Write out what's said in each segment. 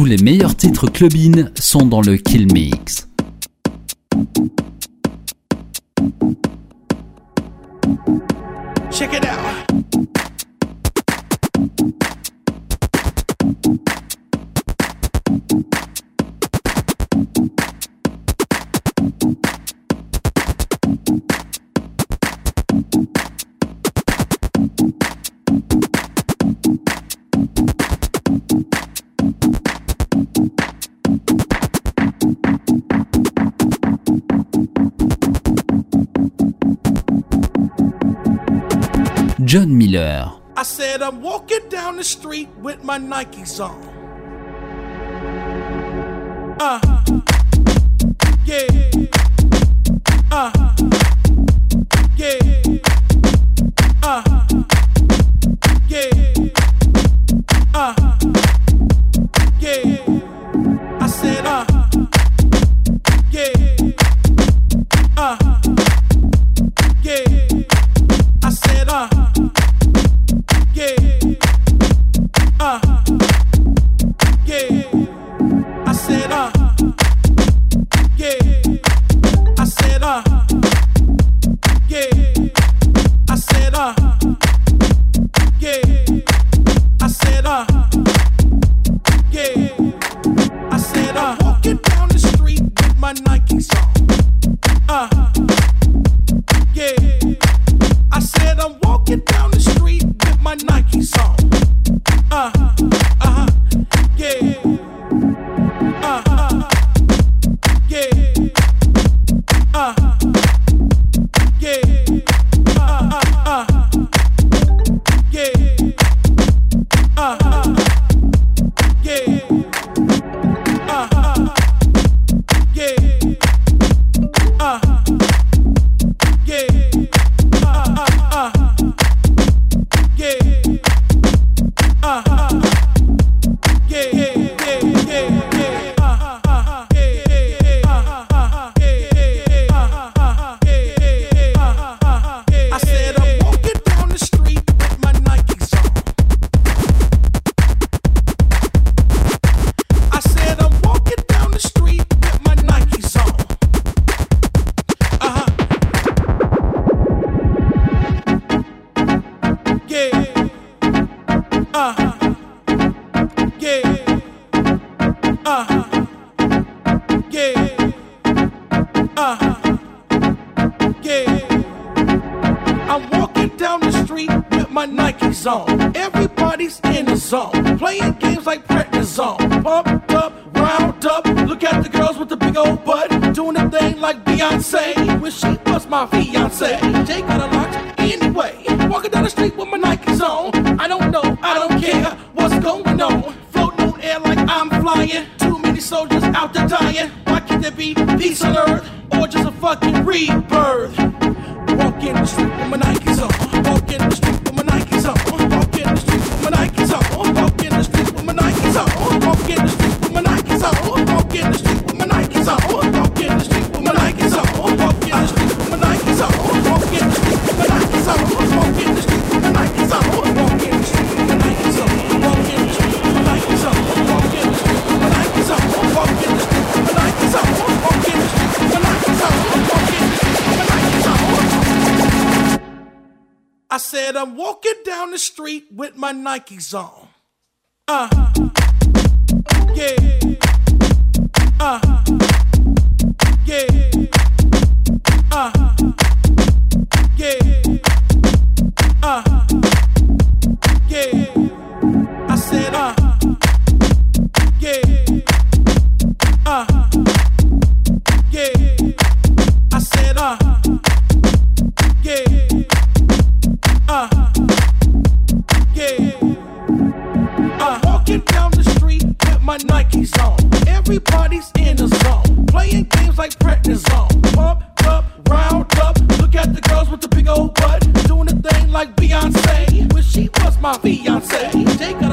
Tous les meilleurs titres club-in sont dans le Kill Mix. John Miller. I said I'm walking down the street with my Nikes on. Uh, yeah. Uh, yeah. Uh, yeah. Uh, yeah. I said, uh. and I'm walking down the street with my Nikes on. Uh, yeah. Uh, yeah. Uh, yeah. Uh, yeah. I said, uh. got Nikes on. Everybody's in the zone. Playing games like prednisone. Pumped up, round up. Look at the girls with the big old butt. Doing a thing like Beyonce. Wish she was my fiance. Take a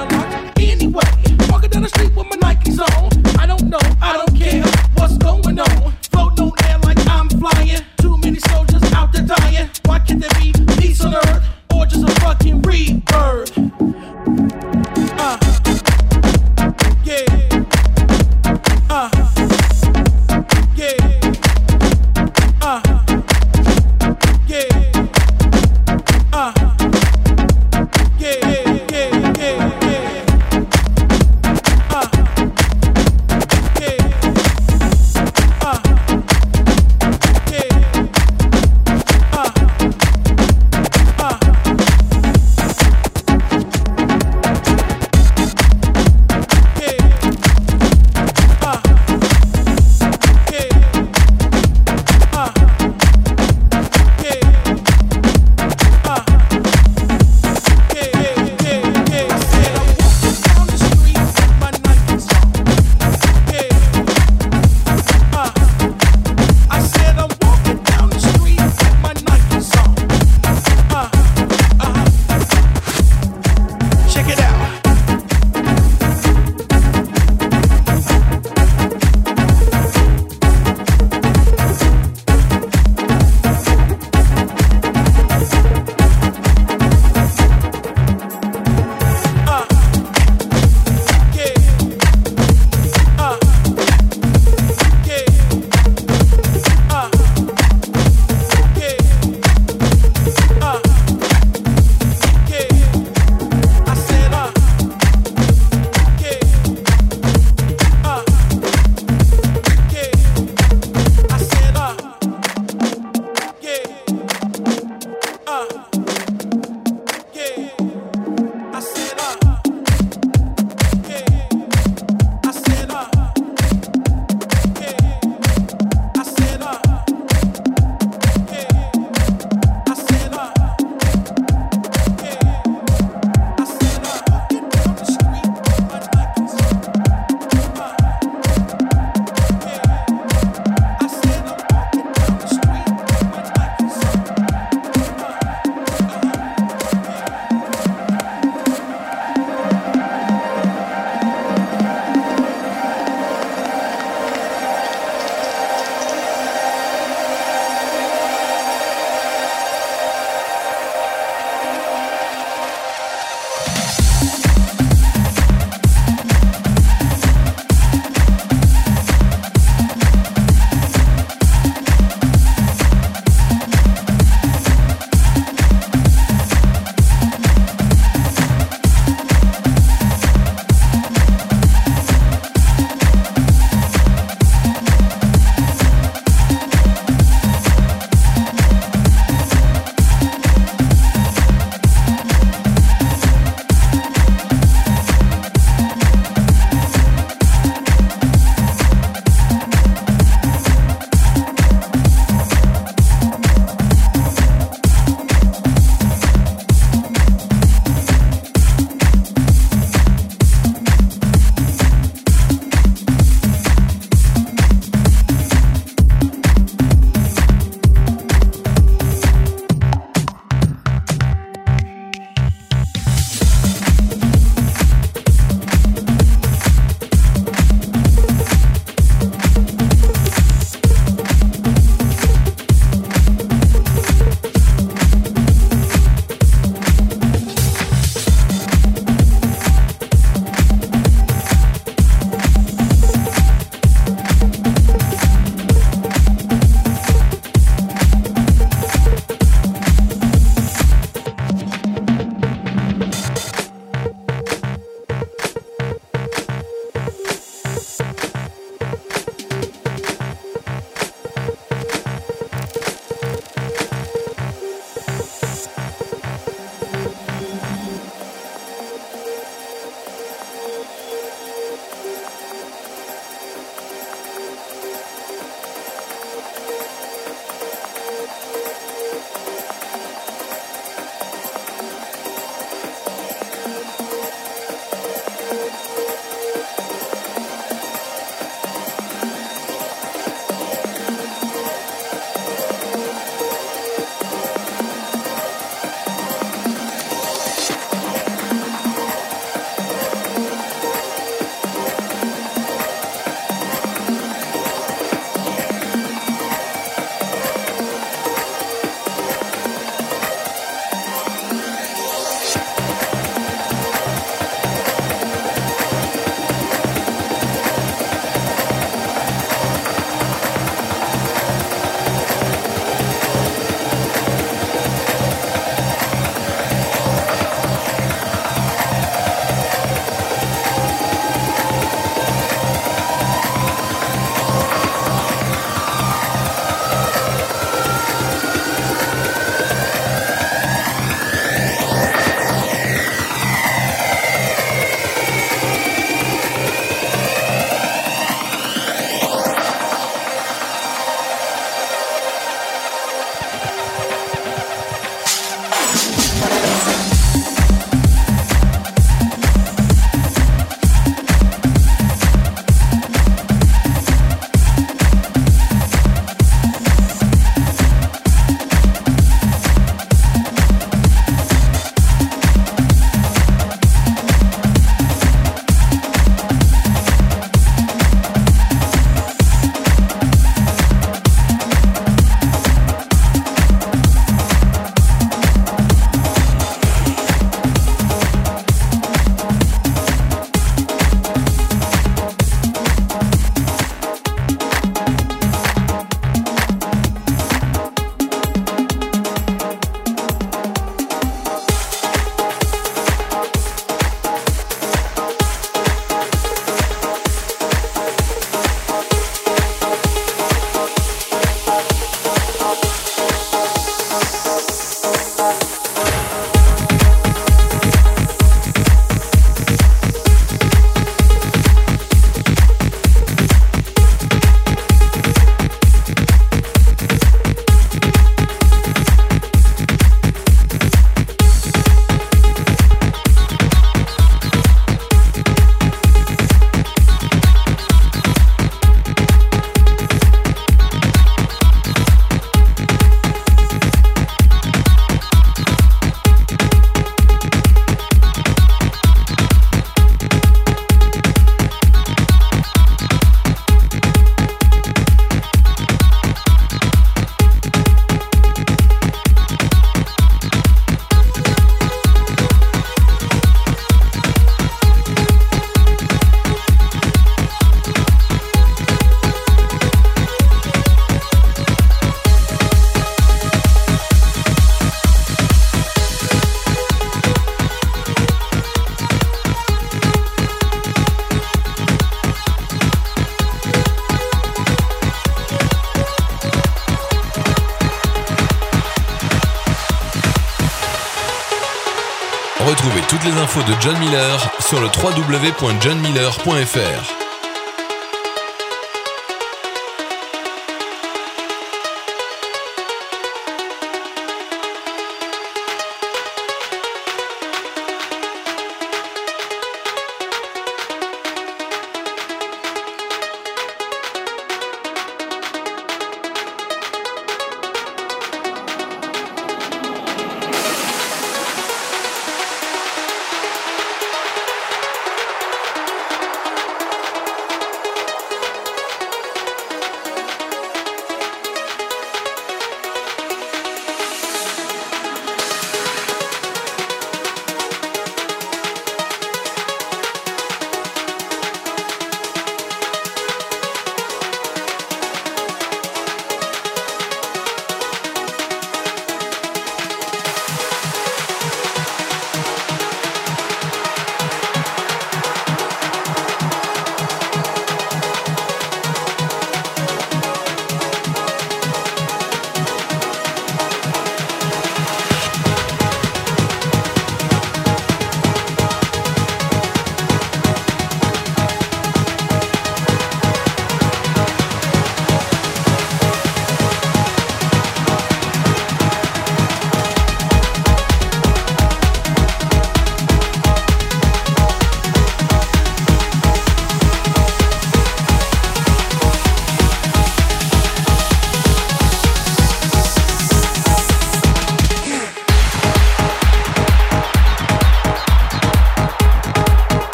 De John Miller sur le www.johnmiller.fr.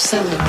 Summer.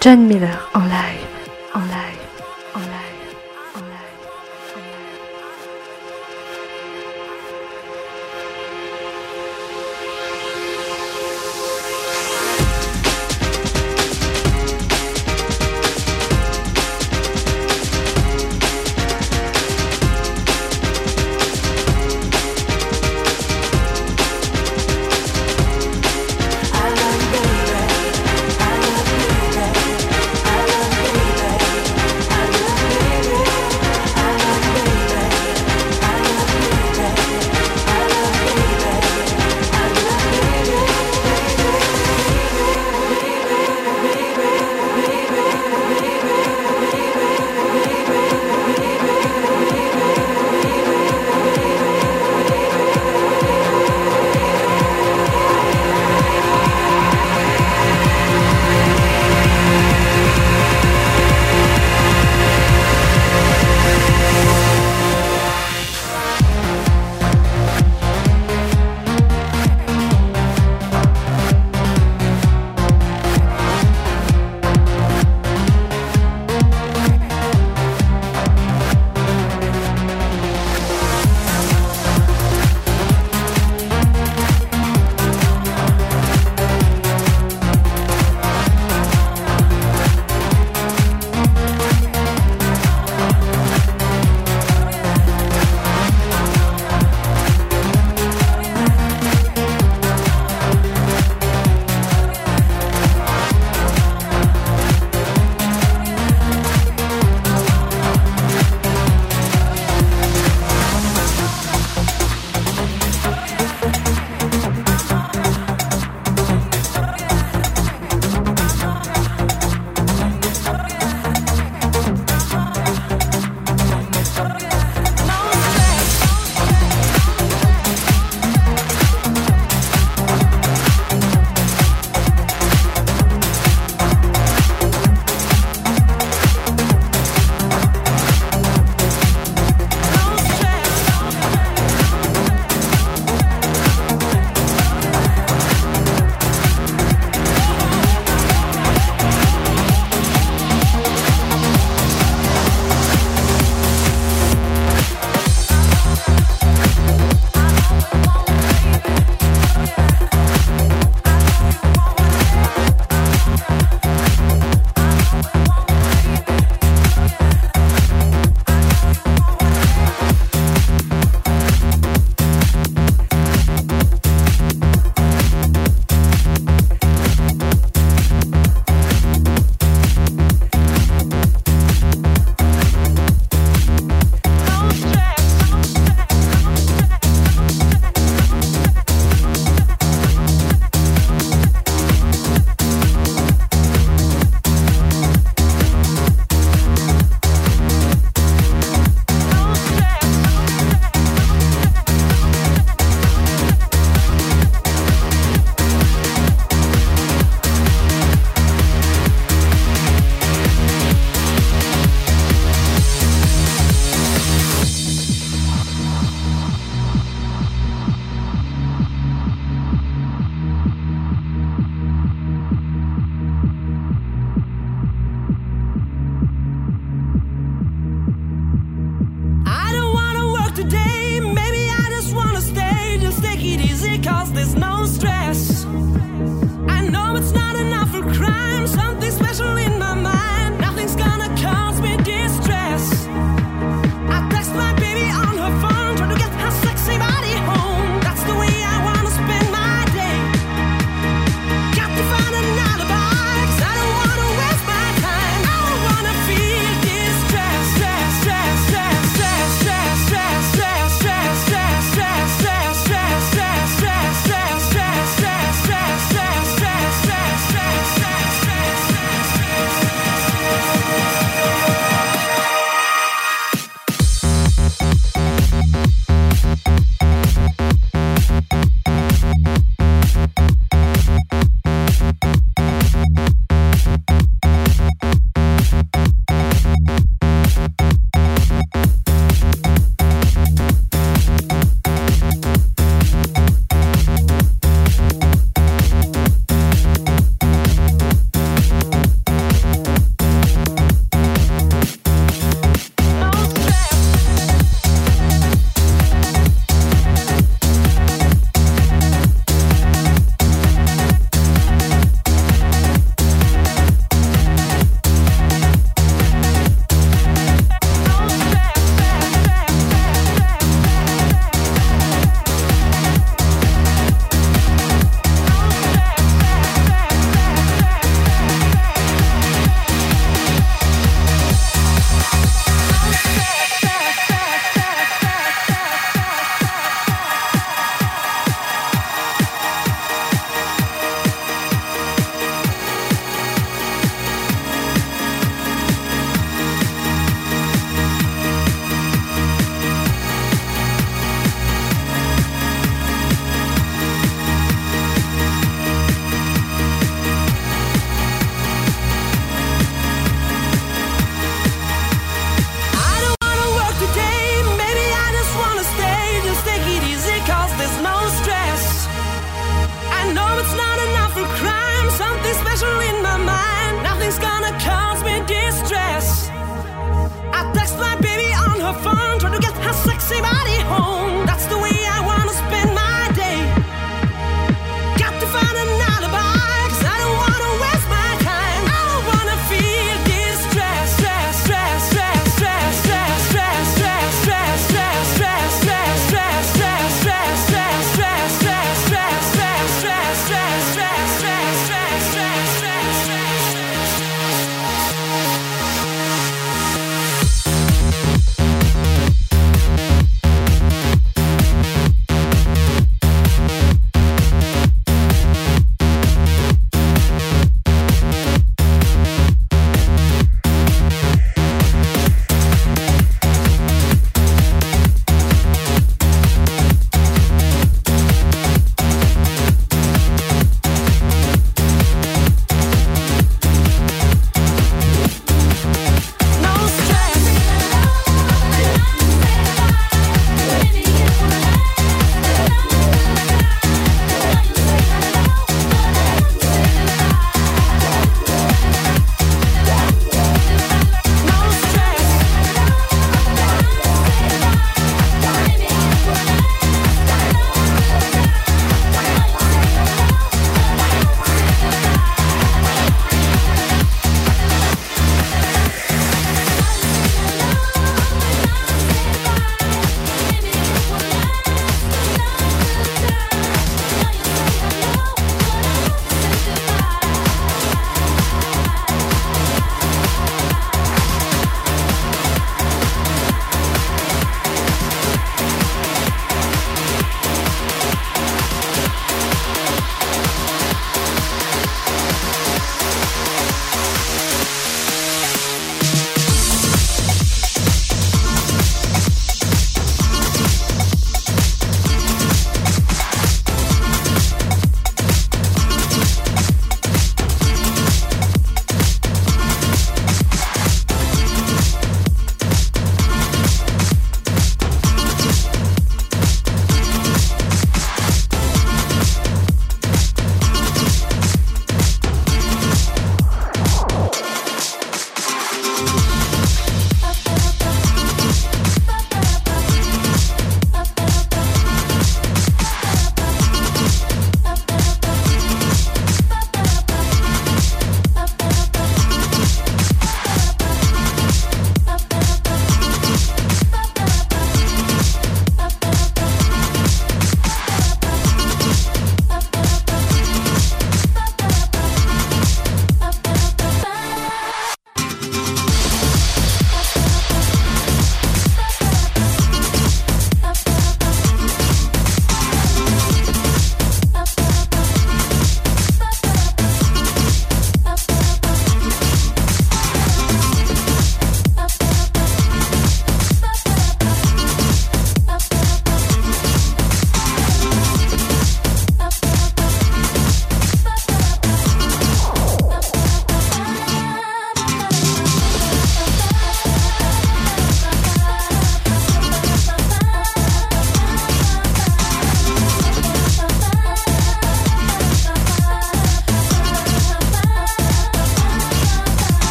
John Miller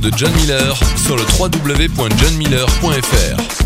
de John Miller sur le www.johnmiller.fr.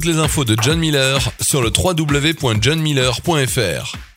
toutes les infos de John Miller sur le www.johnmiller.fr.